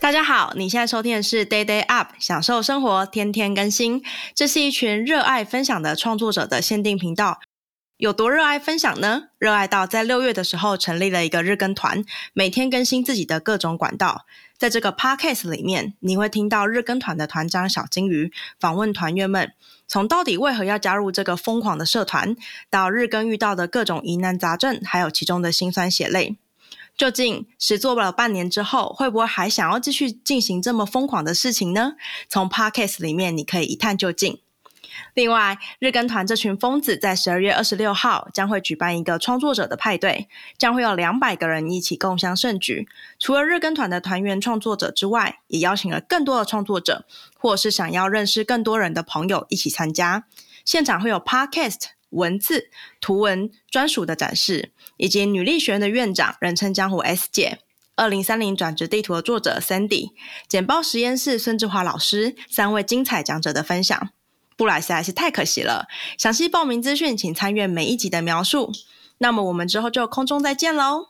大家好，你现在收听的是 Day Day Up，享受生活，天天更新。这是一群热爱分享的创作者的限定频道。有多热爱分享呢？热爱到在六月的时候成立了一个日更团，每天更新自己的各种管道。在这个 Podcast 里面，你会听到日更团的团长小金鱼访问团员们，从到底为何要加入这个疯狂的社团，到日更遇到的各种疑难杂症，还有其中的辛酸血泪。究竟实作了半年之后，会不会还想要继续进行这么疯狂的事情呢？从 Podcast 里面你可以一探究竟。另外，日更团这群疯子在十二月二十六号将会举办一个创作者的派对，将会有两百个人一起共襄盛举。除了日更团的团员创作者之外，也邀请了更多的创作者，或是想要认识更多人的朋友一起参加。现场会有 Podcast 文字、图文专属的展示，以及女力学院的院长，人称江湖 S 姐，二零三零转职地图的作者 Sandy，简报实验室孙志华老师三位精彩讲者的分享。不来实在是太可惜了。详细报名资讯，请参阅每一集的描述。那么我们之后就空中再见喽。